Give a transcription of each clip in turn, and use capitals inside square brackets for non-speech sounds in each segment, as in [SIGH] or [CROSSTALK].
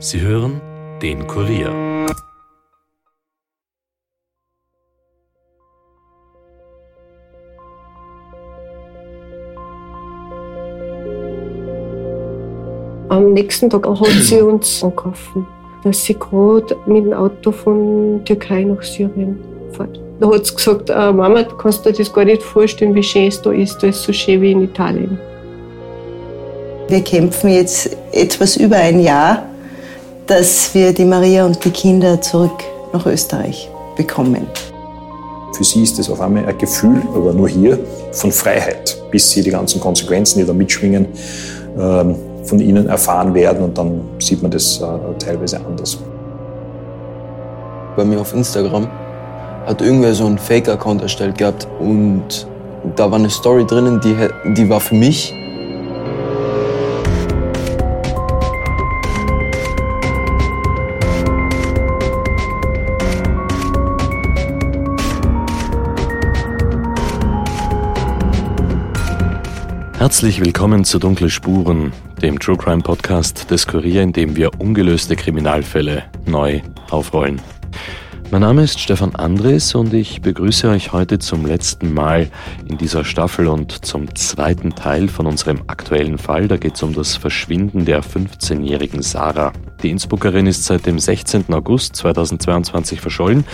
Sie hören den Kurier. Am nächsten Tag hat sie [CLEARS THROAT] uns angerufen, dass sie gerade mit dem Auto von Türkei nach Syrien fährt. Da hat sie gesagt, äh, Mama, du kannst dir das gar nicht vorstellen, wie schön es da ist. Da ist so schön wie in Italien. Wir kämpfen jetzt etwas über ein Jahr, dass wir die Maria und die Kinder zurück nach Österreich bekommen. Für sie ist es auf einmal ein Gefühl, aber nur hier, von Freiheit, bis sie die ganzen Konsequenzen, die da mitschwingen, ähm, von ihnen erfahren werden und dann sieht man das äh, teilweise anders. Bei mir auf Instagram hat irgendwer so einen Fake-Account erstellt gehabt und da war eine Story drinnen, die, die war für mich. Herzlich willkommen zu Dunkle Spuren, dem True Crime Podcast des Kurier, in dem wir ungelöste Kriminalfälle neu aufrollen. Mein Name ist Stefan Andres und ich begrüße euch heute zum letzten Mal in dieser Staffel und zum zweiten Teil von unserem aktuellen Fall. Da geht es um das Verschwinden der 15-jährigen Sarah. Die Innsbruckerin ist seit dem 16. August 2022 verschollen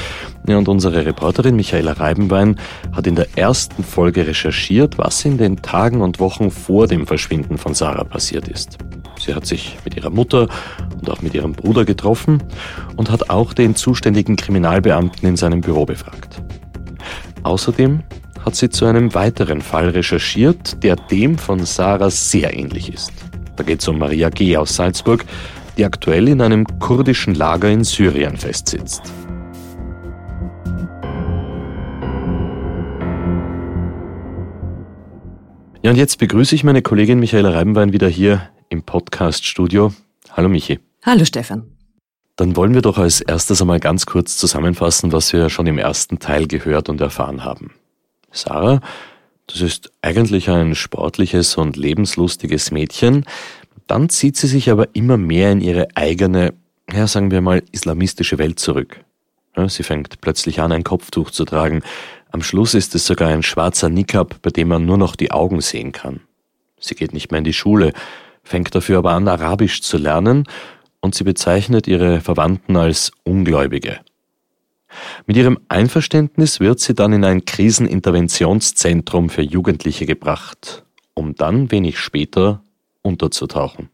und unsere Reporterin Michaela Reibenwein hat in der ersten Folge recherchiert, was in den Tagen und Wochen vor dem Verschwinden von Sarah passiert ist. Sie hat sich mit ihrer Mutter und auch mit ihrem Bruder getroffen und hat auch den zuständigen Kriminalbeamten in seinem Büro befragt. Außerdem hat sie zu einem weiteren Fall recherchiert, der dem von Sarah sehr ähnlich ist. Da geht es um Maria G. aus Salzburg, die aktuell in einem kurdischen Lager in Syrien festsitzt. Ja, und jetzt begrüße ich meine Kollegin Michaela Reibenwein wieder hier im Podcast-Studio. Hallo Michi. Hallo Stefan. Dann wollen wir doch als erstes einmal ganz kurz zusammenfassen, was wir schon im ersten Teil gehört und erfahren haben. Sarah, das ist eigentlich ein sportliches und lebenslustiges Mädchen. Dann zieht sie sich aber immer mehr in ihre eigene, ja sagen wir mal, islamistische Welt zurück. Ja, sie fängt plötzlich an, ein Kopftuch zu tragen. Am Schluss ist es sogar ein schwarzer Niqab, bei dem man nur noch die Augen sehen kann. Sie geht nicht mehr in die Schule, fängt dafür aber an, Arabisch zu lernen und sie bezeichnet ihre Verwandten als Ungläubige. Mit ihrem Einverständnis wird sie dann in ein Kriseninterventionszentrum für Jugendliche gebracht, um dann wenig später unterzutauchen.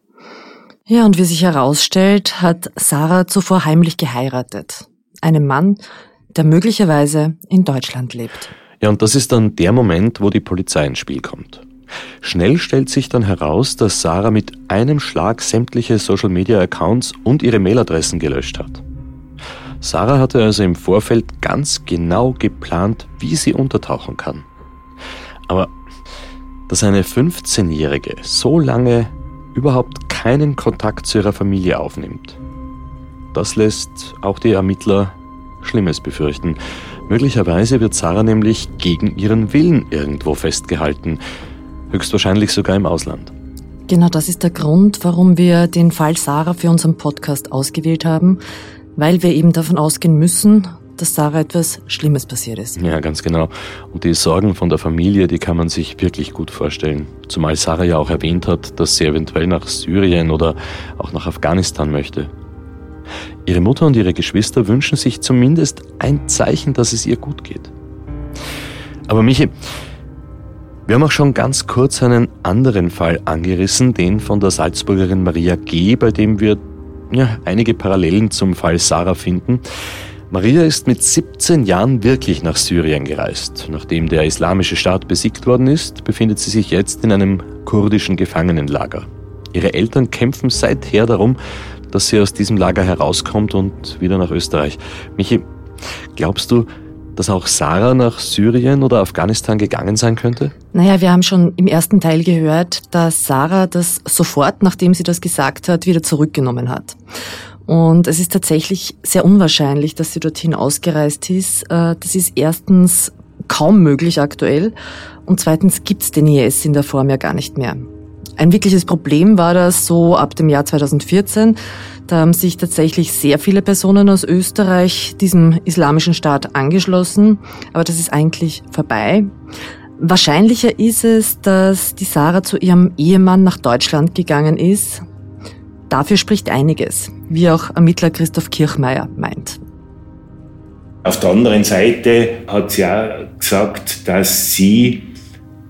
Ja, und wie sich herausstellt, hat Sarah zuvor heimlich geheiratet. Einem Mann, der möglicherweise in Deutschland lebt. Ja, und das ist dann der Moment, wo die Polizei ins Spiel kommt. Schnell stellt sich dann heraus, dass Sarah mit einem Schlag sämtliche Social-Media-Accounts und ihre Mailadressen gelöscht hat. Sarah hatte also im Vorfeld ganz genau geplant, wie sie untertauchen kann. Aber dass eine 15-Jährige so lange überhaupt keinen Kontakt zu ihrer Familie aufnimmt, das lässt auch die Ermittler Schlimmes befürchten. Möglicherweise wird Sarah nämlich gegen ihren Willen irgendwo festgehalten, höchstwahrscheinlich sogar im Ausland. Genau das ist der Grund, warum wir den Fall Sarah für unseren Podcast ausgewählt haben, weil wir eben davon ausgehen müssen, dass Sarah etwas Schlimmes passiert ist. Ja, ganz genau. Und die Sorgen von der Familie, die kann man sich wirklich gut vorstellen. Zumal Sarah ja auch erwähnt hat, dass sie eventuell nach Syrien oder auch nach Afghanistan möchte. Ihre Mutter und ihre Geschwister wünschen sich zumindest ein Zeichen, dass es ihr gut geht. Aber Michi, wir haben auch schon ganz kurz einen anderen Fall angerissen, den von der Salzburgerin Maria G., bei dem wir ja, einige Parallelen zum Fall Sarah finden. Maria ist mit 17 Jahren wirklich nach Syrien gereist. Nachdem der islamische Staat besiegt worden ist, befindet sie sich jetzt in einem kurdischen Gefangenenlager. Ihre Eltern kämpfen seither darum, dass sie aus diesem Lager herauskommt und wieder nach Österreich. Michi, glaubst du, dass auch Sarah nach Syrien oder Afghanistan gegangen sein könnte? Naja, wir haben schon im ersten Teil gehört, dass Sarah das sofort, nachdem sie das gesagt hat, wieder zurückgenommen hat. Und es ist tatsächlich sehr unwahrscheinlich, dass sie dorthin ausgereist ist. Äh, das ist erstens kaum möglich aktuell und zweitens gibt es den IS in der Form ja gar nicht mehr. Ein wirkliches Problem war das so ab dem Jahr 2014. Da haben sich tatsächlich sehr viele Personen aus Österreich diesem islamischen Staat angeschlossen, aber das ist eigentlich vorbei. Wahrscheinlicher ist es, dass die Sarah zu ihrem Ehemann nach Deutschland gegangen ist. Dafür spricht einiges, wie auch Ermittler Christoph Kirchmeier meint. Auf der anderen Seite hat sie auch gesagt, dass sie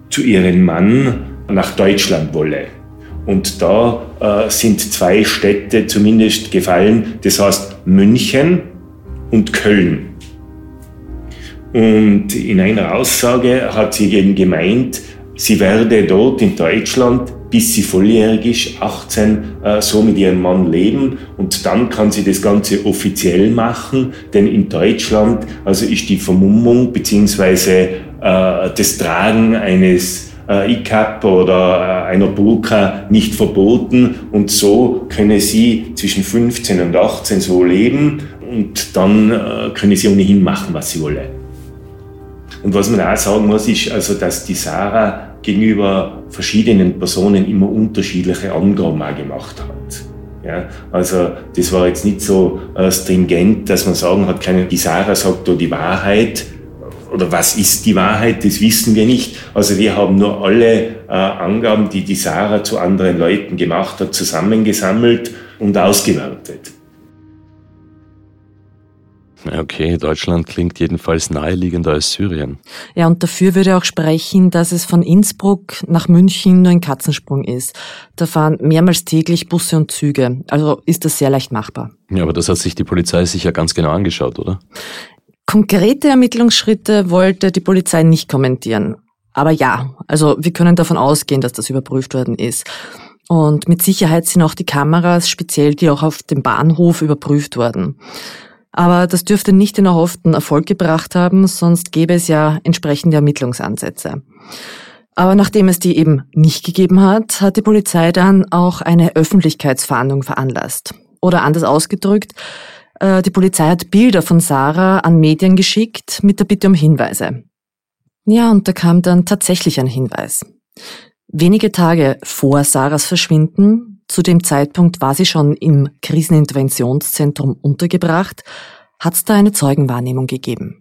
zu ihrem Mann nach Deutschland wolle. Und da äh, sind zwei Städte zumindest gefallen, das heißt München und Köln. Und in einer Aussage hat sie eben gemeint, sie werde dort in Deutschland, bis sie volljährig ist, 18, äh, so mit ihrem Mann leben und dann kann sie das Ganze offiziell machen, denn in Deutschland also ist die Vermummung bzw. Äh, das Tragen eines äh, ICAP oder äh, einer Burka nicht verboten und so könne sie zwischen 15 und 18 so leben und dann äh, könne sie ohnehin machen, was sie wolle. Und was man auch sagen muss, ist also, dass die Sarah gegenüber verschiedenen Personen immer unterschiedliche Angaben auch gemacht hat. Ja, also das war jetzt nicht so äh, stringent, dass man sagen hat, keine, die Sarah sagt da die Wahrheit, oder was ist die Wahrheit, das wissen wir nicht. Also wir haben nur alle äh, Angaben, die die Sarah zu anderen Leuten gemacht hat, zusammengesammelt und ausgewertet. Okay, Deutschland klingt jedenfalls naheliegender als Syrien. Ja, und dafür würde auch sprechen, dass es von Innsbruck nach München nur ein Katzensprung ist. Da fahren mehrmals täglich Busse und Züge. Also ist das sehr leicht machbar. Ja, aber das hat sich die Polizei sicher ganz genau angeschaut, oder? Konkrete Ermittlungsschritte wollte die Polizei nicht kommentieren. Aber ja, also wir können davon ausgehen, dass das überprüft worden ist. Und mit Sicherheit sind auch die Kameras, speziell die auch auf dem Bahnhof, überprüft worden. Aber das dürfte nicht den erhofften Erfolg gebracht haben, sonst gäbe es ja entsprechende Ermittlungsansätze. Aber nachdem es die eben nicht gegeben hat, hat die Polizei dann auch eine Öffentlichkeitsfahndung veranlasst. Oder anders ausgedrückt, die Polizei hat Bilder von Sarah an Medien geschickt mit der Bitte um Hinweise. Ja, und da kam dann tatsächlich ein Hinweis. Wenige Tage vor Sarahs Verschwinden, zu dem Zeitpunkt war sie schon im Kriseninterventionszentrum untergebracht, hat es da eine Zeugenwahrnehmung gegeben.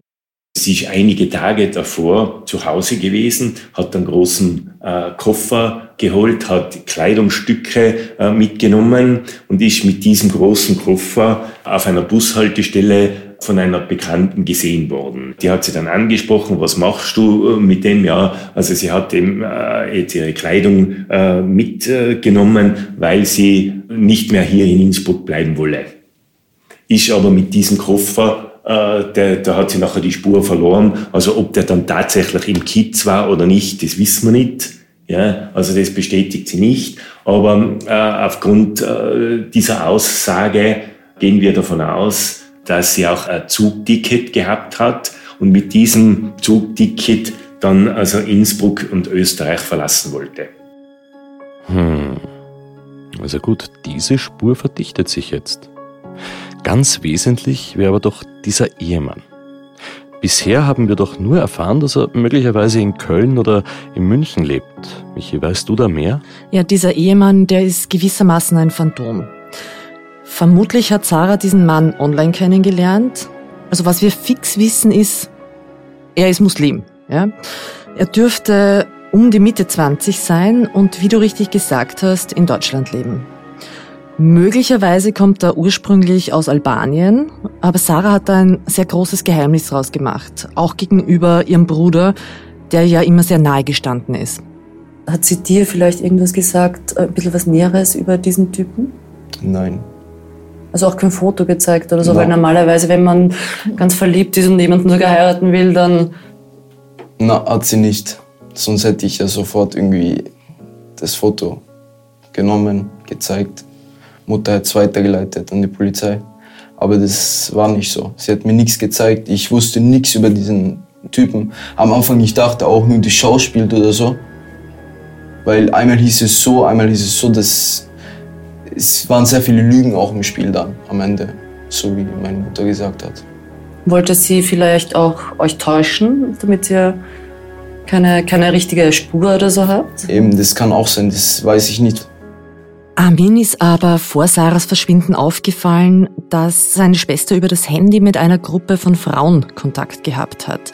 Sie ist einige Tage davor zu Hause gewesen, hat einen großen äh, Koffer geholt, hat Kleidungsstücke äh, mitgenommen und ist mit diesem großen Koffer auf einer Bushaltestelle von einer Bekannten gesehen worden. Die hat sie dann angesprochen, was machst du äh, mit dem? Ja, also sie hat eben äh, jetzt ihre Kleidung äh, mitgenommen, weil sie nicht mehr hier in Innsbruck bleiben wolle. Ist aber mit diesem Koffer äh, der, da hat sie nachher die Spur verloren. Also ob der dann tatsächlich im Kitz war oder nicht, das wissen wir nicht. Ja, also das bestätigt sie nicht. Aber äh, aufgrund äh, dieser Aussage gehen wir davon aus, dass sie auch ein Zugticket gehabt hat und mit diesem Zugticket dann also Innsbruck und Österreich verlassen wollte. Hm. Also gut, diese Spur verdichtet sich jetzt. Ganz wesentlich wäre aber doch dieser Ehemann. Bisher haben wir doch nur erfahren, dass er möglicherweise in Köln oder in München lebt. Michi, weißt du da mehr? Ja, dieser Ehemann, der ist gewissermaßen ein Phantom. Vermutlich hat Sarah diesen Mann online kennengelernt. Also was wir fix wissen ist, er ist Muslim. Ja? Er dürfte um die Mitte 20 sein und wie du richtig gesagt hast, in Deutschland leben. Möglicherweise kommt er ursprünglich aus Albanien, aber Sarah hat da ein sehr großes Geheimnis rausgemacht, auch gegenüber ihrem Bruder, der ja immer sehr nahe gestanden ist. Hat sie dir vielleicht irgendwas gesagt, ein bisschen was Näheres über diesen Typen? Nein. Also auch kein Foto gezeigt oder so, Nein. weil normalerweise, wenn man ganz verliebt ist und jemanden sogar heiraten will, dann. Na, hat sie nicht. Sonst hätte ich ja sofort irgendwie das Foto genommen, gezeigt. Mutter hat es weitergeleitet an die Polizei. Aber das war nicht so. Sie hat mir nichts gezeigt. Ich wusste nichts über diesen Typen. Am Anfang ich dachte auch nur, die schauspielt oder so. Weil einmal hieß es so, einmal hieß es so, dass es waren sehr viele Lügen auch im Spiel dann am Ende, so wie meine Mutter gesagt hat. Wollte sie vielleicht auch euch täuschen, damit ihr keine, keine richtige Spur oder so habt? Eben, das kann auch sein, das weiß ich nicht. Armin ist aber vor Sarahs Verschwinden aufgefallen, dass seine Schwester über das Handy mit einer Gruppe von Frauen Kontakt gehabt hat.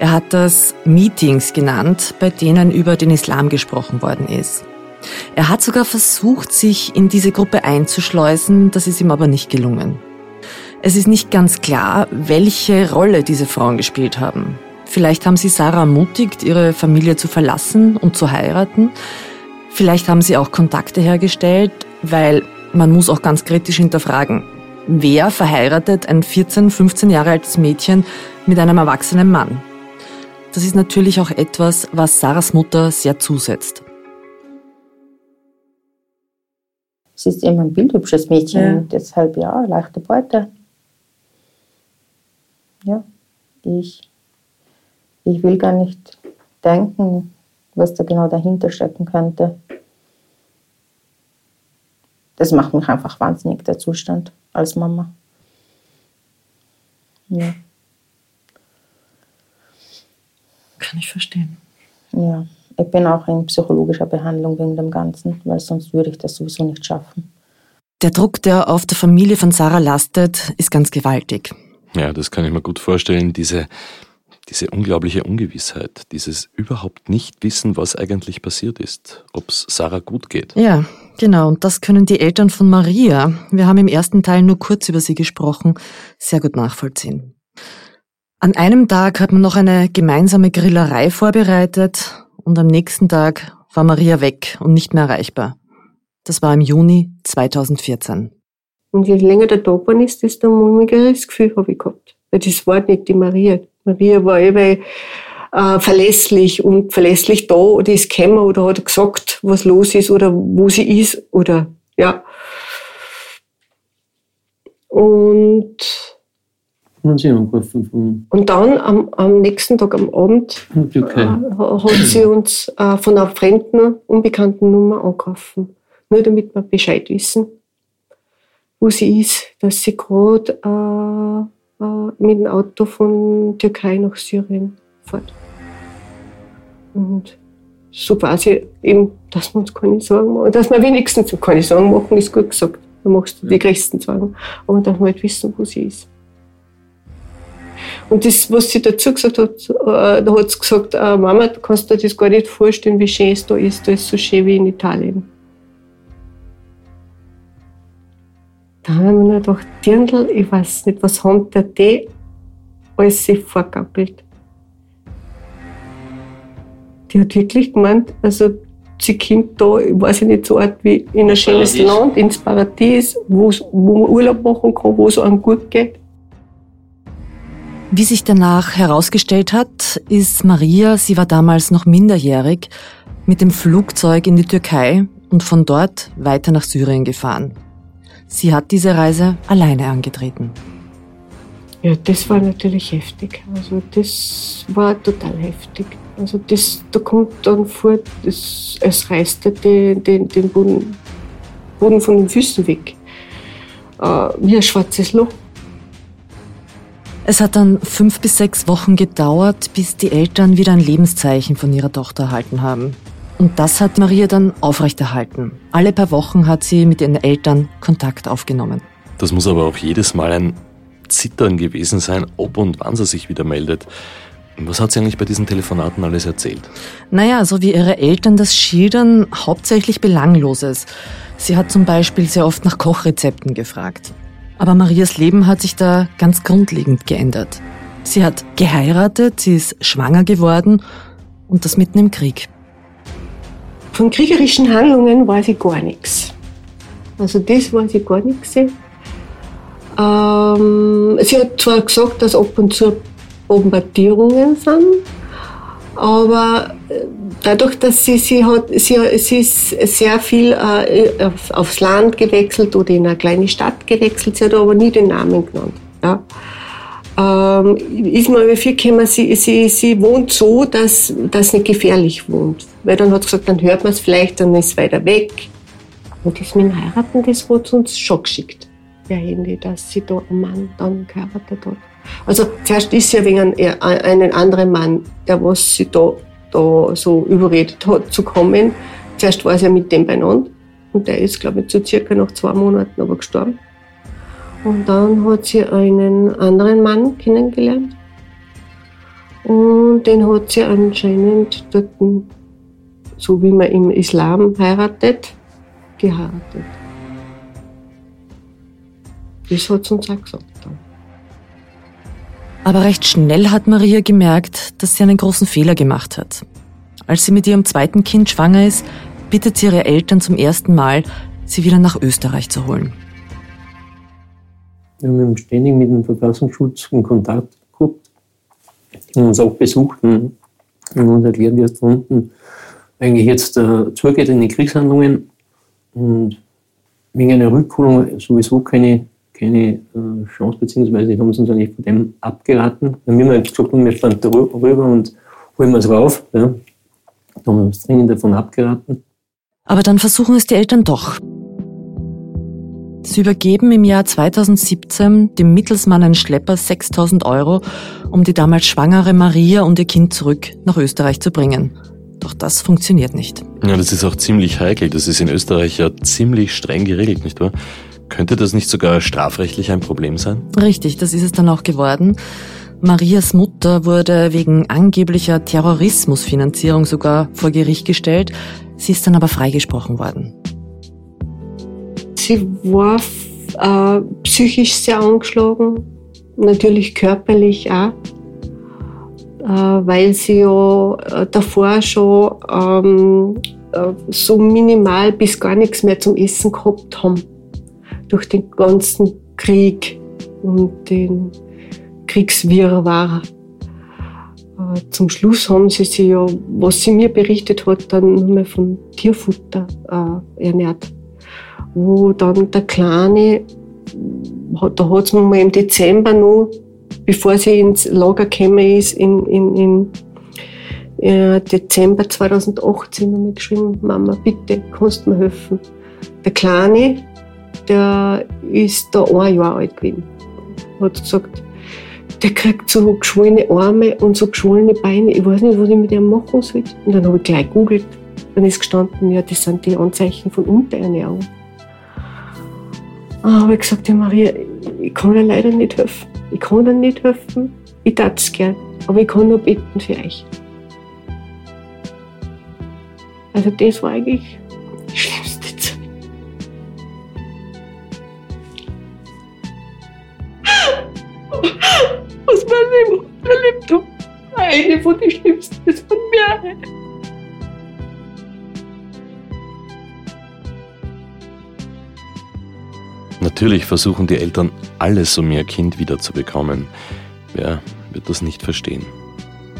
Er hat das Meetings genannt, bei denen über den Islam gesprochen worden ist. Er hat sogar versucht, sich in diese Gruppe einzuschleusen, das ist ihm aber nicht gelungen. Es ist nicht ganz klar, welche Rolle diese Frauen gespielt haben. Vielleicht haben sie Sarah ermutigt, ihre Familie zu verlassen und zu heiraten. Vielleicht haben sie auch Kontakte hergestellt, weil man muss auch ganz kritisch hinterfragen, wer verheiratet ein 14, 15 Jahre altes Mädchen mit einem erwachsenen Mann? Das ist natürlich auch etwas, was Sarahs Mutter sehr zusetzt. Sie ist eben ein bildhübsches Mädchen, ja. deshalb ja, leichte Beute. Ja, ich, ich will gar nicht denken, was da genau dahinter stecken könnte. Das macht mich einfach wahnsinnig, der Zustand als Mama. Ja. Kann ich verstehen. Ja. Ich bin auch in psychologischer Behandlung wegen dem Ganzen, weil sonst würde ich das sowieso nicht schaffen. Der Druck, der auf der Familie von Sarah lastet, ist ganz gewaltig. Ja, das kann ich mir gut vorstellen. Diese, diese unglaubliche Ungewissheit, dieses überhaupt nicht wissen, was eigentlich passiert ist, ob es Sarah gut geht. Ja, genau. Und das können die Eltern von Maria, wir haben im ersten Teil nur kurz über sie gesprochen, sehr gut nachvollziehen. An einem Tag hat man noch eine gemeinsame Grillerei vorbereitet und am nächsten Tag war Maria weg und nicht mehr erreichbar. Das war im Juni 2014. Und je länger der war, ist, desto mulmigeres Gefühl habe ich gehabt. Weil das war nicht die Maria. Maria war eben äh, verlässlich und verlässlich da oder ist gekommen oder hat gesagt, was los ist oder wo sie ist oder ja. Und haben Sie angerufen? Und dann am, am nächsten Tag am Abend okay. äh, hat sie uns äh, von einer fremden, unbekannten Nummer angerufen. Nur damit wir Bescheid wissen, wo sie ist, dass sie gerade äh, mit dem Auto von Türkei nach Syrien fährt. Und so quasi eben, dass wir uns keine Sorgen machen, dass wir wenigstens keine Sorgen machen, ist gut gesagt. Da machst du die größten Sorgen. Aber dass wir halt wissen, wo sie ist. Und das, was sie dazu gesagt hat, äh, da hat sie gesagt, äh, Mama, du kannst dir das gar nicht vorstellen, wie schön es da ist. Da ist so schön wie in Italien. Da haben wir nur gedacht, Dirndl, ich weiß nicht, was haben der die alles sich vorgappelt. Die hat wirklich gemeint, also sie kommt da, ich weiß nicht, so Art wie in ein schönes Paradies. Land, ins Paradies, wo man Urlaub machen kann, wo es einem gut geht. Wie sich danach herausgestellt hat, ist Maria, sie war damals noch minderjährig, mit dem Flugzeug in die Türkei und von dort weiter nach Syrien gefahren. Sie hat diese Reise alleine angetreten. Ja, das war natürlich heftig. Also das war total heftig. Also das, da kommt dann vor, das, es reißt den, den, den Boden, Boden von den Füßen weg. Äh, wie ein schwarzes Loch. Es hat dann fünf bis sechs Wochen gedauert, bis die Eltern wieder ein Lebenszeichen von ihrer Tochter erhalten haben. Und das hat Maria dann aufrechterhalten. Alle paar Wochen hat sie mit ihren Eltern Kontakt aufgenommen. Das muss aber auch jedes Mal ein Zittern gewesen sein, ob und wann sie sich wieder meldet. Was hat sie eigentlich bei diesen Telefonaten alles erzählt? Naja, so wie ihre Eltern das schildern, hauptsächlich Belangloses. Sie hat zum Beispiel sehr oft nach Kochrezepten gefragt. Aber Marias Leben hat sich da ganz grundlegend geändert. Sie hat geheiratet, sie ist schwanger geworden und das mitten im Krieg. Von kriegerischen Handlungen weiß ich gar nichts. Also das weiß ich gar nichts. Ähm, sie hat zwar gesagt, dass ab und zu Bombardierungen sind, aber äh, dadurch, dass sie, sie hat, sie, sie ist sehr viel äh, auf, aufs Land gewechselt oder in eine kleine Stadt gewechselt, sie hat aber nie den Namen genannt. Ja. Ähm, ist mir viel gekommen, sie, sie, sie wohnt so, dass das nicht gefährlich wohnt. Weil dann hat sie gesagt, dann hört man es vielleicht, dann ist es weiter weg. Und das mit dem Heiraten, das hat uns schon geschickt, der Handy, dass sie da einen Mann dann geheiratet hat. Also zuerst ist ja wegen einen anderen Mann, der was sie da, da so überredet hat zu kommen. Zuerst war sie ja mit dem beieinander Und der ist, glaube ich, so circa nach zwei Monaten aber gestorben. Und dann hat sie einen anderen Mann kennengelernt. Und den hat sie anscheinend dort, so wie man im Islam heiratet, geheiratet. Das hat sie uns auch gesagt. Dann. Aber recht schnell hat Maria gemerkt, dass sie einen großen Fehler gemacht hat. Als sie mit ihrem zweiten Kind schwanger ist, bittet sie ihre Eltern zum ersten Mal, sie wieder nach Österreich zu holen. Wir haben ständig mit dem Verfassungsschutz in Kontakt gehabt und uns auch besucht und uns erklärt, wie es da unten eigentlich jetzt äh, zugeht in den Kriegshandlungen und wegen einer Rückholung sowieso keine, keine äh, Chance, beziehungsweise haben sie uns eigentlich von dem abgeraten. Dann haben wir gesagt, wir fahren rüber und holen wir es rauf. Ja. Da haben wir uns dringend davon abgeraten. Aber dann versuchen es die Eltern doch. Sie übergeben im Jahr 2017 dem Mittelsmann einen Schlepper 6000 Euro, um die damals schwangere Maria und ihr Kind zurück nach Österreich zu bringen. Doch das funktioniert nicht. Ja, das ist auch ziemlich heikel. Das ist in Österreich ja ziemlich streng geregelt, nicht wahr? Könnte das nicht sogar strafrechtlich ein Problem sein? Richtig, das ist es dann auch geworden. Marias Mutter wurde wegen angeblicher Terrorismusfinanzierung sogar vor Gericht gestellt. Sie ist dann aber freigesprochen worden. Sie war äh, psychisch sehr angeschlagen, natürlich körperlich auch, äh, weil sie ja äh, davor schon ähm, äh, so minimal bis gar nichts mehr zum Essen gehabt haben. Durch den ganzen Krieg und den Kriegswirrwarr. Äh, zum Schluss haben sie sich ja, was sie mir berichtet hat, dann nur mehr von Tierfutter äh, ernährt. Wo dann der Kleine, da hat es mir mal im Dezember noch, bevor sie ins Lager gekommen ist, in, in, in äh, Dezember 2018 noch geschrieben, Mama, bitte, kannst du mir helfen? Der Kleine, der ist da ein Jahr alt gewesen. Hat gesagt, der kriegt so geschwollene Arme und so geschwollene Beine. Ich weiß nicht, was ich mit ihm machen soll. Und dann habe ich gleich gegoogelt. Dann ist gestanden, ja, das sind die Anzeichen von Unterernährung. Dann habe ich gesagt, ja Maria, ich kann dir leider nicht helfen. Ich kann dir nicht helfen. Ich tat es gern. Aber ich kann nur beten für euch. Also das war eigentlich die schlimmste Zeit. was Leben erlebt habe. Eine von den schlimmsten, von mir. Natürlich versuchen die Eltern alles, um ihr Kind wiederzubekommen. Wer wird das nicht verstehen?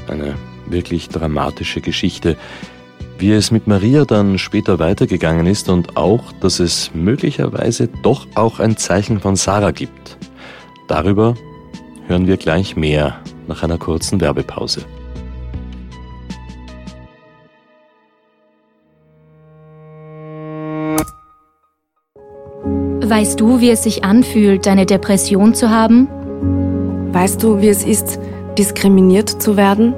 Eine wirklich dramatische Geschichte. Wie es mit Maria dann später weitergegangen ist und auch, dass es möglicherweise doch auch ein Zeichen von Sarah gibt. Darüber hören wir gleich mehr nach einer kurzen Werbepause. Weißt du, wie es sich anfühlt, eine Depression zu haben? Weißt du, wie es ist, diskriminiert zu werden?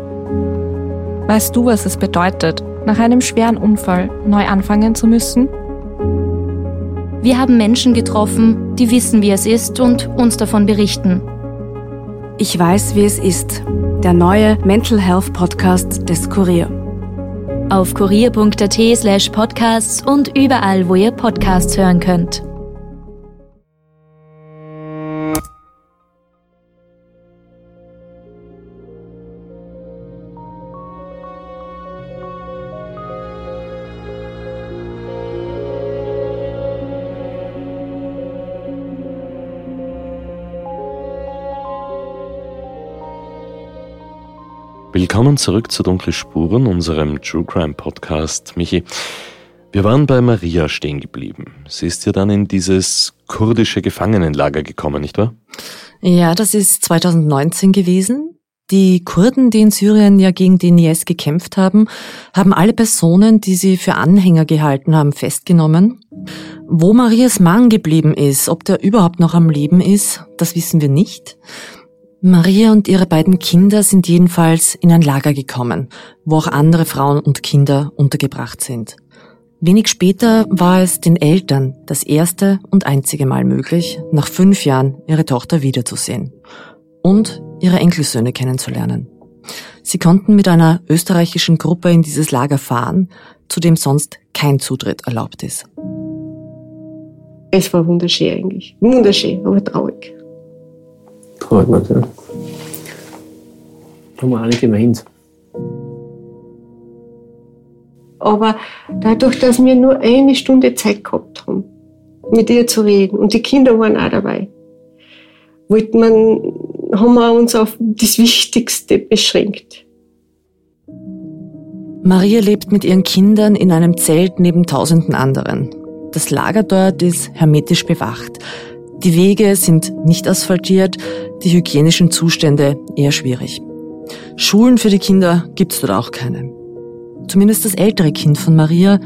Weißt du, was es bedeutet, nach einem schweren Unfall neu anfangen zu müssen? Wir haben Menschen getroffen, die wissen, wie es ist und uns davon berichten. Ich weiß, wie es ist. Der neue Mental Health Podcast des Kurier. Auf kurier.at slash podcasts und überall, wo ihr Podcasts hören könnt. Willkommen zurück zu Dunkle Spuren, unserem True Crime Podcast. Michi, wir waren bei Maria stehen geblieben. Sie ist ja dann in dieses kurdische Gefangenenlager gekommen, nicht wahr? Ja, das ist 2019 gewesen. Die Kurden, die in Syrien ja gegen den IS gekämpft haben, haben alle Personen, die sie für Anhänger gehalten haben, festgenommen. Wo Marias Mann geblieben ist, ob der überhaupt noch am Leben ist, das wissen wir nicht. Maria und ihre beiden Kinder sind jedenfalls in ein Lager gekommen, wo auch andere Frauen und Kinder untergebracht sind. Wenig später war es den Eltern das erste und einzige Mal möglich, nach fünf Jahren ihre Tochter wiederzusehen und ihre Enkelsöhne kennenzulernen. Sie konnten mit einer österreichischen Gruppe in dieses Lager fahren, zu dem sonst kein Zutritt erlaubt ist. Es war wunderschön eigentlich. Wunderschön, aber traurig. Traurig, ja. Haben wir alle gemeint. Aber dadurch, dass wir nur eine Stunde Zeit gehabt haben, mit ihr zu reden, und die Kinder waren auch dabei, wollte man, haben wir uns auf das Wichtigste beschränkt. Maria lebt mit ihren Kindern in einem Zelt neben tausenden anderen. Das Lager dort ist hermetisch bewacht. Die Wege sind nicht asphaltiert, die hygienischen Zustände eher schwierig. Schulen für die Kinder gibt's dort auch keine. Zumindest das ältere Kind von Maria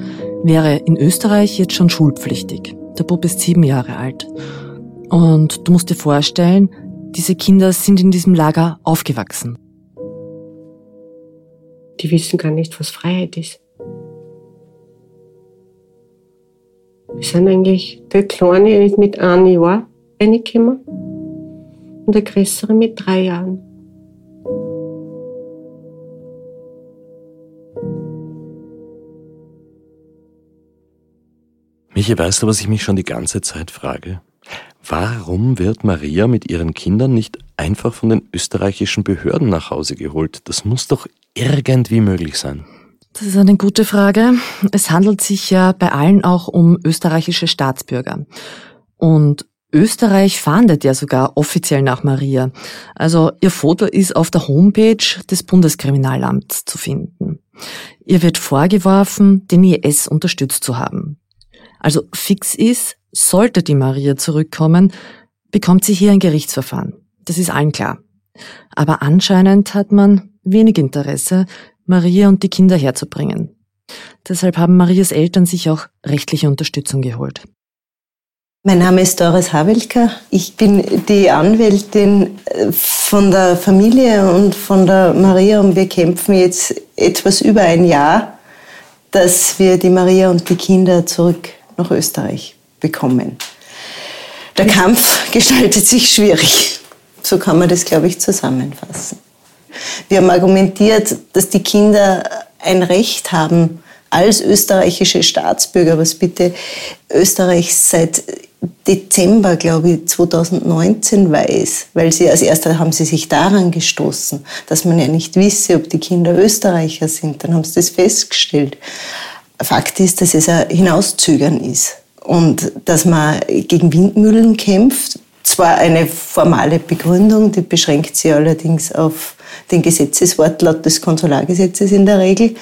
wäre in Österreich jetzt schon schulpflichtig. Der Bub ist sieben Jahre alt. Und du musst dir vorstellen, diese Kinder sind in diesem Lager aufgewachsen. Die wissen gar nicht, was Freiheit ist. Wir sind eigentlich, der Kleine ist mit einem Jahr reingekommen und der Größere mit drei Jahren. Michi, weißt du, was ich mich schon die ganze Zeit frage? Warum wird Maria mit ihren Kindern nicht einfach von den österreichischen Behörden nach Hause geholt? Das muss doch irgendwie möglich sein. Das ist eine gute Frage. Es handelt sich ja bei allen auch um österreichische Staatsbürger. Und Österreich fahndet ja sogar offiziell nach Maria. Also ihr Foto ist auf der Homepage des Bundeskriminalamts zu finden. Ihr wird vorgeworfen, den IS unterstützt zu haben. Also fix ist, sollte die Maria zurückkommen, bekommt sie hier ein Gerichtsverfahren. Das ist allen klar. Aber anscheinend hat man wenig Interesse, Maria und die Kinder herzubringen. Deshalb haben Marias Eltern sich auch rechtliche Unterstützung geholt. Mein Name ist Doris Havelka. Ich bin die Anwältin äh, von der Familie und von der Maria und wir kämpfen jetzt etwas über ein Jahr, dass wir die Maria und die Kinder zurück nach Österreich bekommen. Der Kampf [LAUGHS] gestaltet sich schwierig. So kann man das, glaube ich, zusammenfassen. Wir haben argumentiert, dass die Kinder ein Recht haben, als österreichische Staatsbürger, was bitte Österreich seit Dezember, glaube ich, 2019 weiß, weil sie als erster haben sie sich daran gestoßen, dass man ja nicht wisse, ob die Kinder Österreicher sind. Dann haben sie das festgestellt. Fakt ist, dass es ein Hinauszögern ist und dass man gegen Windmühlen kämpft. Zwar eine formale Begründung, die beschränkt sich allerdings auf den Gesetzeswortlaut des Konsulargesetzes in der Regel,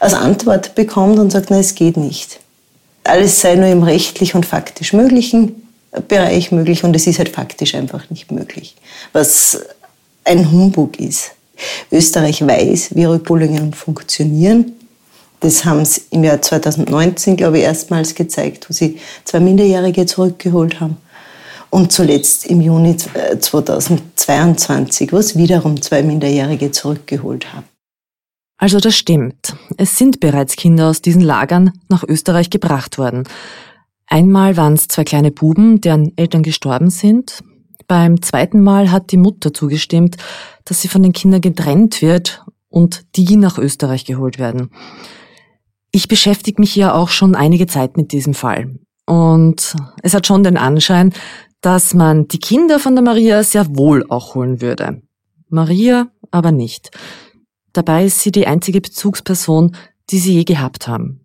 als Antwort bekommt und sagt, nein, es geht nicht. Alles sei nur im rechtlich und faktisch möglichen Bereich möglich und es ist halt faktisch einfach nicht möglich. Was ein Humbug ist. Österreich weiß, wie Rückholungen funktionieren. Das haben sie im Jahr 2019, glaube ich, erstmals gezeigt, wo sie zwei Minderjährige zurückgeholt haben. Und zuletzt im Juni 2022, wo sie wiederum zwei Minderjährige zurückgeholt haben. Also das stimmt. Es sind bereits Kinder aus diesen Lagern nach Österreich gebracht worden. Einmal waren es zwei kleine Buben, deren Eltern gestorben sind. Beim zweiten Mal hat die Mutter zugestimmt, dass sie von den Kindern getrennt wird und die nach Österreich geholt werden. Ich beschäftige mich ja auch schon einige Zeit mit diesem Fall. Und es hat schon den Anschein, dass man die Kinder von der Maria sehr wohl auch holen würde. Maria aber nicht. Dabei ist sie die einzige Bezugsperson, die sie je gehabt haben.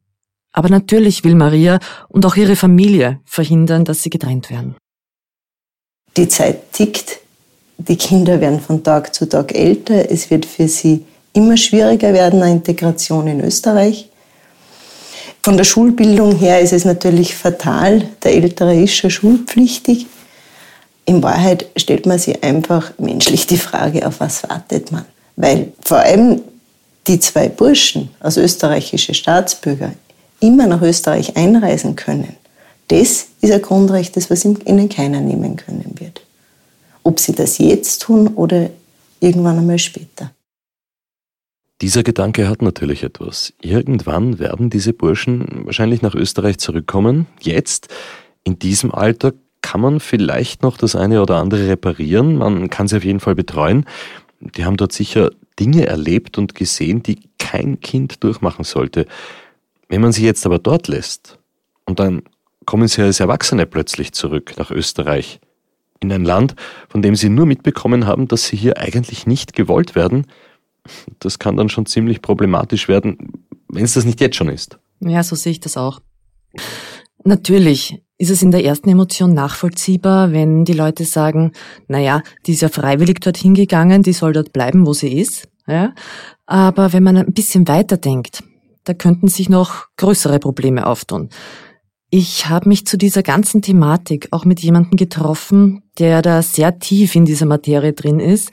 Aber natürlich will Maria und auch ihre Familie verhindern, dass sie getrennt werden. Die Zeit tickt. Die Kinder werden von Tag zu Tag älter. Es wird für sie immer schwieriger werden, eine Integration in Österreich. Von der Schulbildung her ist es natürlich fatal. Der Ältere ist schon schulpflichtig. In Wahrheit stellt man sich einfach menschlich die Frage, auf was wartet man? Weil vor allem die zwei Burschen als österreichische Staatsbürger immer nach Österreich einreisen können, das ist ein Grundrecht, das was ihnen keiner nehmen können wird. Ob sie das jetzt tun oder irgendwann einmal später. Dieser Gedanke hat natürlich etwas. Irgendwann werden diese Burschen wahrscheinlich nach Österreich zurückkommen. Jetzt, in diesem Alter, kann man vielleicht noch das eine oder andere reparieren. Man kann sie auf jeden Fall betreuen. Die haben dort sicher Dinge erlebt und gesehen, die kein Kind durchmachen sollte. Wenn man sie jetzt aber dort lässt und dann kommen sie als Erwachsene plötzlich zurück nach Österreich, in ein Land, von dem sie nur mitbekommen haben, dass sie hier eigentlich nicht gewollt werden, das kann dann schon ziemlich problematisch werden, wenn es das nicht jetzt schon ist. Ja, so sehe ich das auch. Natürlich ist es in der ersten Emotion nachvollziehbar, wenn die Leute sagen, naja, die ist ja freiwillig dorthin gegangen, die soll dort bleiben, wo sie ist. Ja? Aber wenn man ein bisschen weiter denkt, da könnten sich noch größere Probleme auftun. Ich habe mich zu dieser ganzen Thematik auch mit jemandem getroffen, der da sehr tief in dieser Materie drin ist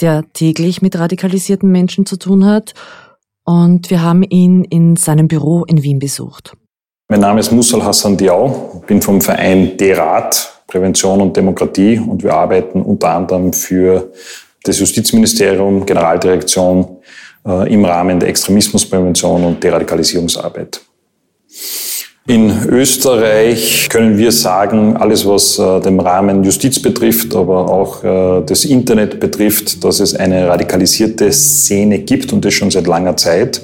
der täglich mit radikalisierten Menschen zu tun hat. Und wir haben ihn in seinem Büro in Wien besucht. Mein Name ist Mussal Hassan Diau, bin vom Verein DERAT, Prävention und Demokratie und wir arbeiten unter anderem für das Justizministerium, Generaldirektion äh, im Rahmen der Extremismusprävention und Deradikalisierungsarbeit. In Österreich können wir sagen, alles was äh, den Rahmen Justiz betrifft, aber auch äh, das Internet betrifft, dass es eine radikalisierte Szene gibt und das schon seit langer Zeit,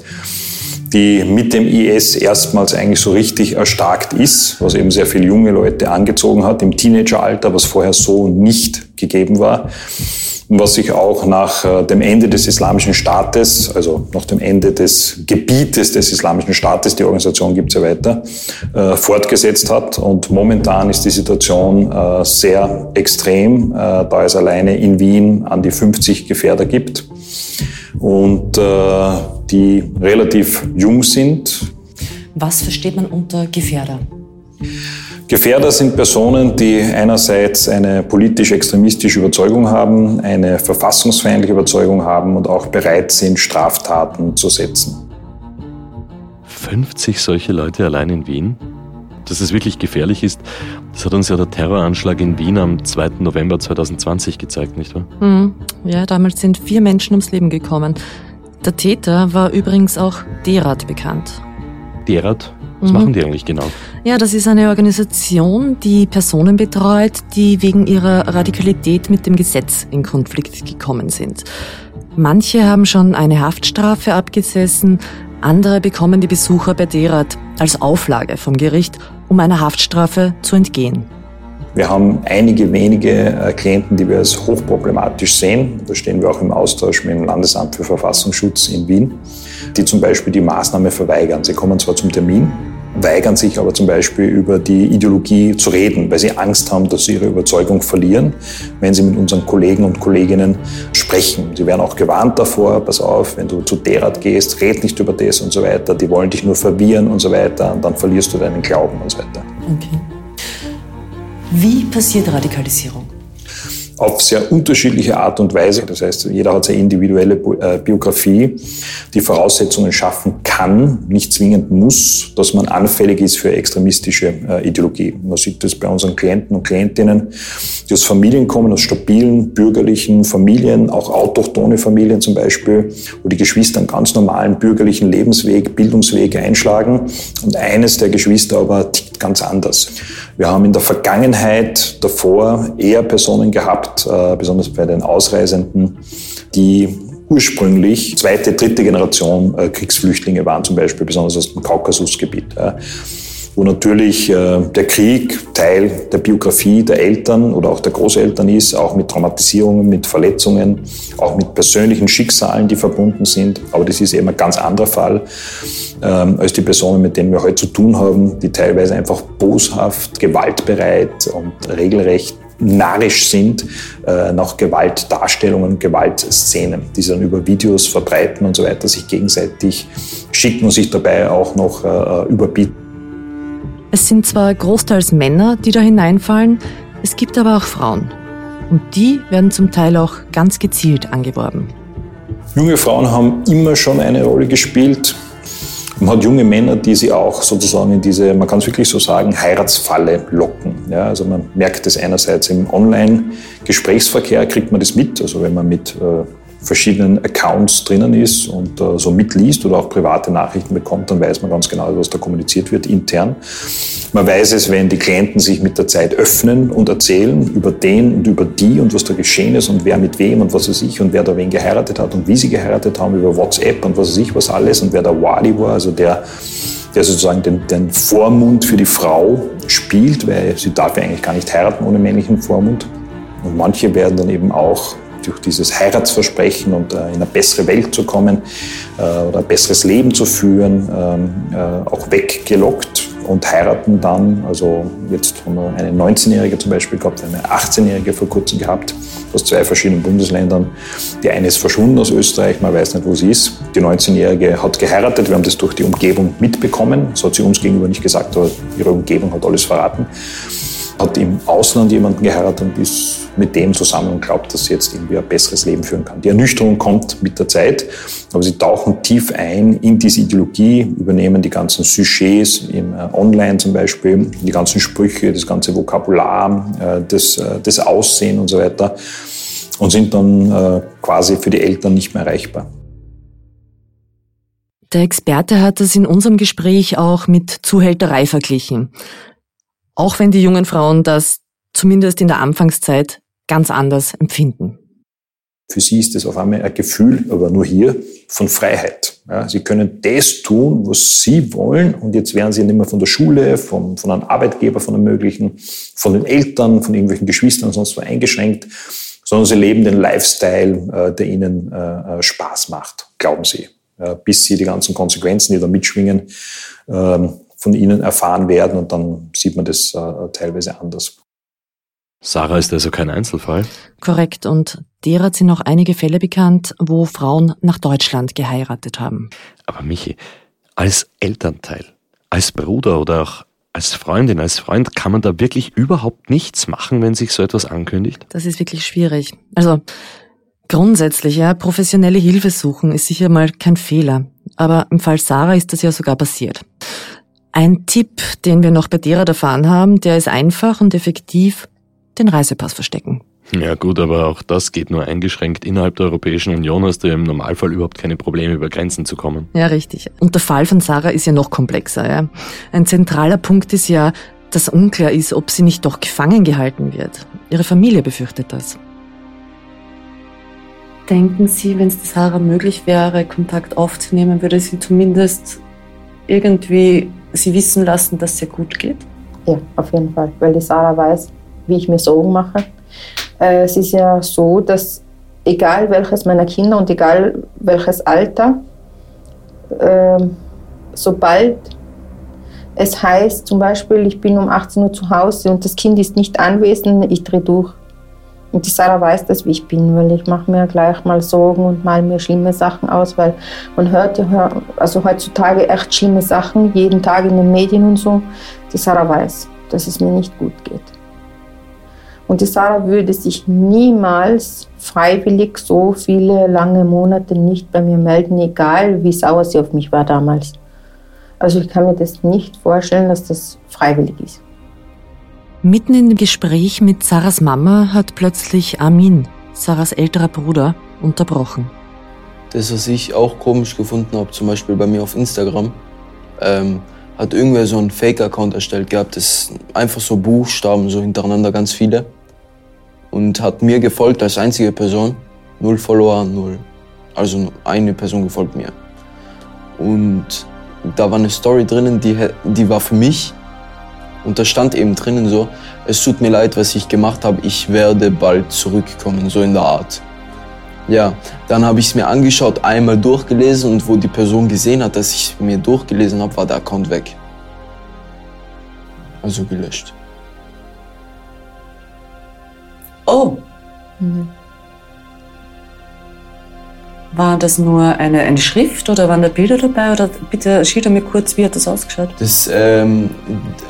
die mit dem IS erstmals eigentlich so richtig erstarkt ist, was eben sehr viele junge Leute angezogen hat im Teenageralter, was vorher so nicht gegeben war was sich auch nach äh, dem Ende des Islamischen Staates, also nach dem Ende des Gebietes des Islamischen Staates, die Organisation gibt es ja weiter, äh, fortgesetzt hat. Und momentan ist die Situation äh, sehr extrem, da es alleine in Wien an die 50 Gefährder gibt und die relativ jung sind. Was versteht man unter Gefährder? Gefährder sind Personen, die einerseits eine politisch-extremistische Überzeugung haben, eine verfassungsfeindliche Überzeugung haben und auch bereit sind, Straftaten zu setzen. 50 solche Leute allein in Wien? Dass es wirklich gefährlich ist, das hat uns ja der Terroranschlag in Wien am 2. November 2020 gezeigt, nicht wahr? Mhm. Ja, damals sind vier Menschen ums Leben gekommen. Der Täter war übrigens auch Derat bekannt. Derat? Was mhm. machen die eigentlich genau? Ja, das ist eine Organisation, die Personen betreut, die wegen ihrer Radikalität mit dem Gesetz in Konflikt gekommen sind. Manche haben schon eine Haftstrafe abgesessen, andere bekommen die Besucher bei Derat als Auflage vom Gericht, um einer Haftstrafe zu entgehen. Wir haben einige wenige äh, Klienten, die wir als hochproblematisch sehen. Da stehen wir auch im Austausch mit dem Landesamt für Verfassungsschutz in Wien, die zum Beispiel die Maßnahme verweigern. Sie kommen zwar zum Termin, weigern sich aber zum Beispiel über die Ideologie zu reden, weil sie Angst haben, dass sie ihre Überzeugung verlieren, wenn sie mit unseren Kollegen und Kolleginnen sprechen. Sie werden auch gewarnt davor, pass auf, wenn du zu Derat gehst, red nicht über das und so weiter, die wollen dich nur verwirren und so weiter und dann verlierst du deinen Glauben und so weiter. Okay. Wie passiert Radikalisierung? Auf sehr unterschiedliche Art und Weise. Das heißt, jeder hat seine individuelle äh, Biografie, die Voraussetzungen schaffen kann, nicht zwingend muss, dass man anfällig ist für extremistische äh, Ideologie. Man sieht das bei unseren Klienten und Klientinnen, die aus Familien kommen, aus stabilen bürgerlichen Familien, auch autochtone Familien zum Beispiel, wo die Geschwister einen ganz normalen bürgerlichen Lebensweg, Bildungsweg einschlagen und eines der Geschwister aber tickt ganz anders. Wir haben in der Vergangenheit davor eher Personen gehabt, äh, besonders bei den Ausreisenden, die ursprünglich zweite, dritte Generation äh, Kriegsflüchtlinge waren, zum Beispiel besonders aus dem Kaukasusgebiet wo natürlich äh, der Krieg Teil der Biografie der Eltern oder auch der Großeltern ist, auch mit Traumatisierungen, mit Verletzungen, auch mit persönlichen Schicksalen, die verbunden sind. Aber das ist eben ein ganz anderer Fall ähm, als die Personen, mit denen wir heute zu tun haben, die teilweise einfach boshaft, gewaltbereit und regelrecht narrisch sind äh, nach Gewaltdarstellungen, Gewaltszenen, die sie dann über Videos verbreiten und so weiter, sich gegenseitig schicken und sich dabei auch noch äh, überbieten. Es sind zwar großteils Männer, die da hineinfallen, es gibt aber auch Frauen. Und die werden zum Teil auch ganz gezielt angeworben. Junge Frauen haben immer schon eine Rolle gespielt. Man hat junge Männer, die sie auch sozusagen in diese, man kann es wirklich so sagen, Heiratsfalle locken. Ja, also man merkt das einerseits im Online-Gesprächsverkehr, kriegt man das mit. Also wenn man mit äh, verschiedenen Accounts drinnen ist und äh, so mitliest oder auch private Nachrichten bekommt, dann weiß man ganz genau, was da kommuniziert wird intern. Man weiß es, wenn die Klienten sich mit der Zeit öffnen und erzählen über den und über die und was da geschehen ist und wer mit wem und was weiß ich und wer da wen geheiratet hat und wie sie geheiratet haben über WhatsApp und was weiß ich was alles und wer der Wadi war, also der, der sozusagen den, den Vormund für die Frau spielt, weil sie darf ja eigentlich gar nicht heiraten ohne männlichen Vormund. Und manche werden dann eben auch durch dieses Heiratsversprechen und äh, in eine bessere Welt zu kommen äh, oder ein besseres Leben zu führen, ähm, äh, auch weggelockt und heiraten dann. Also jetzt haben wir eine 19-Jährige zum Beispiel gehabt, eine 18-Jährige vor kurzem gehabt, aus zwei verschiedenen Bundesländern. Die eine ist verschwunden aus Österreich, man weiß nicht, wo sie ist. Die 19-Jährige hat geheiratet, wir haben das durch die Umgebung mitbekommen. Das hat sie uns gegenüber nicht gesagt, aber ihre Umgebung hat alles verraten hat im Ausland jemanden geheiratet und ist mit dem zusammen und glaubt, dass sie jetzt irgendwie ein besseres Leben führen kann. Die Ernüchterung kommt mit der Zeit, aber sie tauchen tief ein in diese Ideologie, übernehmen die ganzen Sujets im äh, Online zum Beispiel, die ganzen Sprüche, das ganze Vokabular, äh, das, äh, das Aussehen und so weiter und sind dann quasi für die Eltern nicht mehr erreichbar. Der Experte hat das in unserem Gespräch auch mit Zuhälterei verglichen. Auch wenn die jungen Frauen das zumindest in der Anfangszeit ganz anders empfinden. Für sie ist es auf einmal ein Gefühl, aber nur hier, von Freiheit. Ja, sie können das tun, was sie wollen und jetzt werden sie nicht mehr von der Schule, vom, von einem Arbeitgeber, von einem möglichen, von den Eltern, von irgendwelchen Geschwistern sonst wo eingeschränkt, sondern sie leben den Lifestyle, äh, der ihnen äh, äh Spaß macht, glauben sie. Bis sie die ganzen Konsequenzen, die da mitschwingen, ähm, von ihnen erfahren werden und dann sieht man das äh, teilweise anders. Sarah ist also kein Einzelfall. Korrekt. Und derer sind noch einige Fälle bekannt, wo Frauen nach Deutschland geheiratet haben. Aber Michi, als Elternteil, als Bruder oder auch als Freundin, als Freund, kann man da wirklich überhaupt nichts machen, wenn sich so etwas ankündigt? Das ist wirklich schwierig. Also grundsätzlich, ja, professionelle Hilfe suchen ist sicher mal kein Fehler. Aber im Fall Sarah ist das ja sogar passiert. Ein Tipp, den wir noch bei Derad erfahren haben, der ist einfach und effektiv, den Reisepass verstecken. Ja gut, aber auch das geht nur eingeschränkt. Innerhalb der Europäischen Union hast du im Normalfall überhaupt keine Probleme, über Grenzen zu kommen. Ja, richtig. Und der Fall von Sarah ist ja noch komplexer. Ja? Ein zentraler Punkt ist ja, dass unklar ist, ob sie nicht doch gefangen gehalten wird. Ihre Familie befürchtet das. Denken Sie, wenn es Sarah möglich wäre, Kontakt aufzunehmen, würde sie zumindest irgendwie sie wissen lassen, dass es ihr gut geht? Ja, auf jeden Fall, weil die Sarah weiß, wie ich mir Sorgen mache. Äh, es ist ja so, dass egal welches meiner Kinder und egal welches Alter, äh, sobald es heißt, zum Beispiel, ich bin um 18 Uhr zu Hause und das Kind ist nicht anwesend, ich drehe durch. Und die Sarah weiß das, wie ich bin, weil ich mache mir gleich mal Sorgen und mal mir schlimme Sachen aus, weil man hört also heutzutage echt schlimme Sachen, jeden Tag in den Medien und so. Die Sarah weiß, dass es mir nicht gut geht. Und die Sarah würde sich niemals freiwillig so viele lange Monate nicht bei mir melden, egal wie sauer sie auf mich war damals. Also ich kann mir das nicht vorstellen, dass das freiwillig ist. Mitten in dem Gespräch mit Sarahs Mama hat plötzlich Amin, Sarahs älterer Bruder, unterbrochen. Das, was ich auch komisch gefunden habe, zum Beispiel bei mir auf Instagram, ähm, hat irgendwer so einen Fake-Account erstellt gehabt. Das einfach so Buchstaben, so hintereinander ganz viele. Und hat mir gefolgt als einzige Person. Null Follower, null. Also eine Person gefolgt mir. Und da war eine Story drinnen, die, die war für mich und da stand eben drinnen so, es tut mir leid, was ich gemacht habe, ich werde bald zurückkommen, so in der Art. Ja, dann habe ich es mir angeschaut, einmal durchgelesen und wo die Person gesehen hat, dass ich mir durchgelesen habe, war der Account weg. Also gelöscht. Oh. Mhm. War das nur eine, eine Schrift oder waren da Bilder dabei? Oder bitte schilder mir kurz, wie hat das ausgeschaut? Das ähm,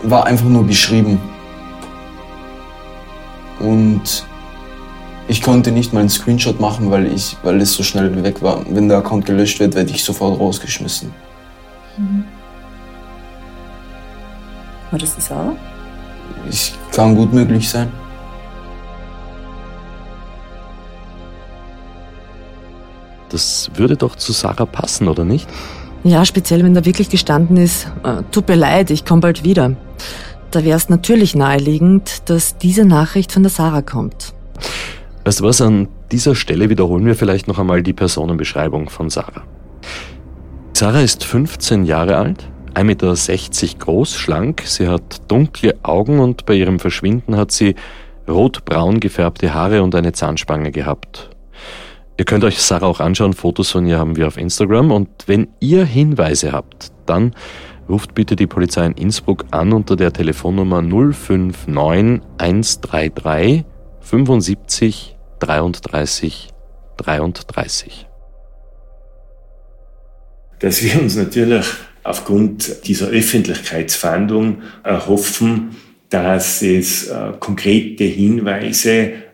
war einfach nur geschrieben. Und ich konnte nicht mal einen Screenshot machen, weil, ich, weil es so schnell weg war. Wenn der Account gelöscht wird, werde ich sofort rausgeschmissen. Mhm. War das die Sarah? Ich kann gut möglich sein. Das würde doch zu Sarah passen, oder nicht? Ja, speziell wenn da wirklich gestanden ist, äh, tut mir leid, ich komme bald wieder. Da wäre es natürlich naheliegend, dass diese Nachricht von der Sarah kommt. Weißt du was, an dieser Stelle wiederholen wir vielleicht noch einmal die Personenbeschreibung von Sarah. Sarah ist 15 Jahre alt, 1,60 Meter groß, schlank, sie hat dunkle Augen und bei ihrem Verschwinden hat sie rotbraun gefärbte Haare und eine Zahnspange gehabt. Ihr könnt euch Sarah auch anschauen, Fotos von ihr haben wir auf Instagram und wenn ihr Hinweise habt, dann ruft bitte die Polizei in Innsbruck an unter der Telefonnummer 059 133 75 33 33. Dass wir uns natürlich aufgrund dieser Öffentlichkeitsfahndung erhoffen, dass es äh, konkrete Hinweise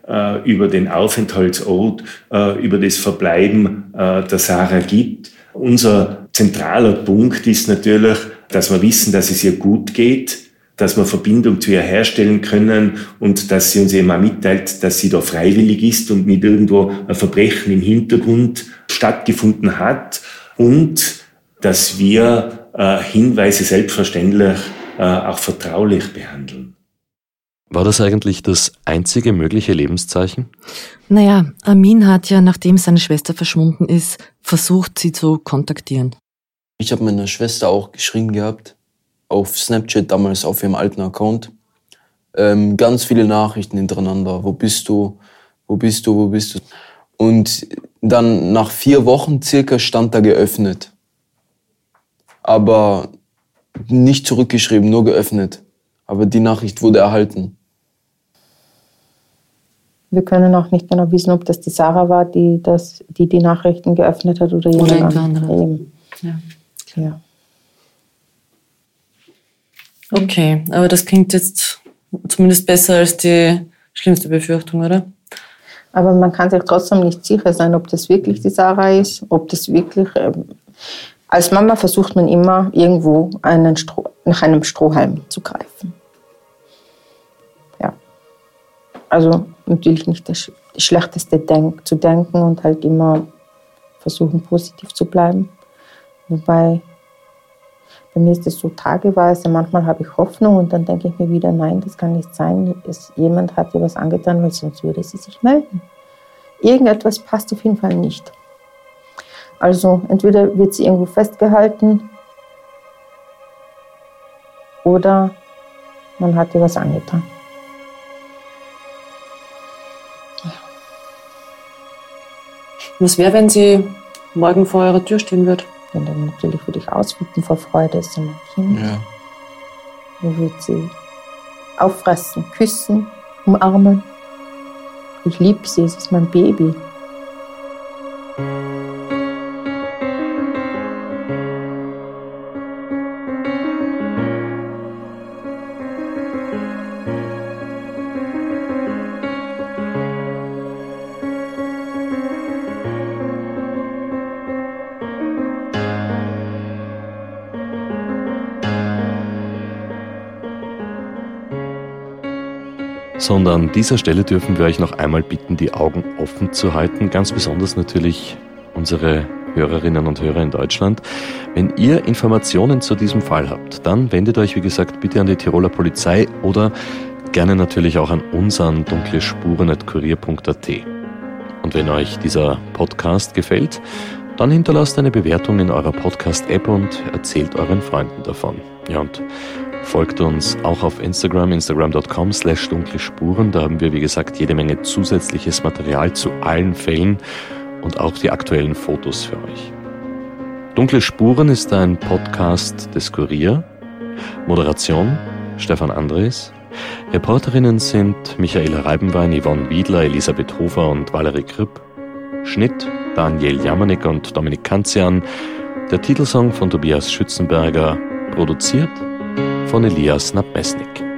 über den Aufenthaltsort, äh, über das Verbleiben äh, der Sarah gibt. Unser zentraler Punkt ist natürlich, dass wir wissen, dass es ihr gut geht, dass wir Verbindung zu ihr herstellen können und dass sie uns auch mitteilt, dass sie da freiwillig ist und nicht irgendwo ein Verbrechen im Hintergrund stattgefunden hat und dass wir äh, Hinweise selbstverständlich äh, auch vertraulich behandeln. War das eigentlich das einzige mögliche Lebenszeichen? Naja, Amin hat ja, nachdem seine Schwester verschwunden ist, versucht, sie zu kontaktieren. Ich habe meiner Schwester auch geschrieben gehabt, auf Snapchat damals auf ihrem alten Account. Ähm, ganz viele Nachrichten hintereinander. Wo bist du? Wo bist du? Wo bist du? Und dann nach vier Wochen circa stand da geöffnet. Aber nicht zurückgeschrieben, nur geöffnet. Aber die Nachricht wurde erhalten. Wir können auch nicht genau wissen, ob das die Sarah war, die das, die, die Nachrichten geöffnet hat oder jemand anderes. Ja. ja. Okay, aber das klingt jetzt zumindest besser als die schlimmste Befürchtung, oder? Aber man kann sich trotzdem nicht sicher sein, ob das wirklich die Sarah ist, ob das wirklich. Ähm, als Mama versucht man immer irgendwo einen Stroh, nach einem Strohhalm zu greifen. Ja. Also natürlich nicht das Schlechteste denk zu denken und halt immer versuchen, positiv zu bleiben. Wobei bei mir ist es so tageweise, manchmal habe ich Hoffnung und dann denke ich mir wieder, nein, das kann nicht sein. Es, jemand hat dir was angetan, weil sonst würde sie sich melden. Irgendetwas passt auf jeden Fall nicht. Also entweder wird sie irgendwo festgehalten oder man hat ihr was angetan. Was wäre, wenn sie morgen vor eurer Tür stehen würde? Und dann natürlich würde ich ausflippen vor Freude, ist so mein Kind. Ja. Ich würde sie auffressen, küssen, umarmen. Ich liebe sie, es ist mein Baby. Sondern an dieser Stelle dürfen wir euch noch einmal bitten, die Augen offen zu halten, ganz besonders natürlich unsere Hörerinnen und Hörer in Deutschland. Wenn ihr Informationen zu diesem Fall habt, dann wendet euch, wie gesagt, bitte an die Tiroler Polizei oder gerne natürlich auch an uns an dunklespuren.kurier.at. Und wenn euch dieser Podcast gefällt, dann hinterlasst eine Bewertung in eurer Podcast-App und erzählt euren Freunden davon. Ja, und Folgt uns auch auf Instagram, instagram.com slash dunkle Spuren. Da haben wir, wie gesagt, jede Menge zusätzliches Material zu allen Fällen und auch die aktuellen Fotos für euch. Dunkle Spuren ist ein Podcast des Kurier. Moderation Stefan Andres. Reporterinnen sind Michaela Reibenwein, Yvonne Wiedler, Elisabeth Hofer und Valerie Kripp. Schnitt Daniel Jamanek und Dominik Kanzian. Der Titelsong von Tobias Schützenberger. Produziert von Elias Nabmesnik.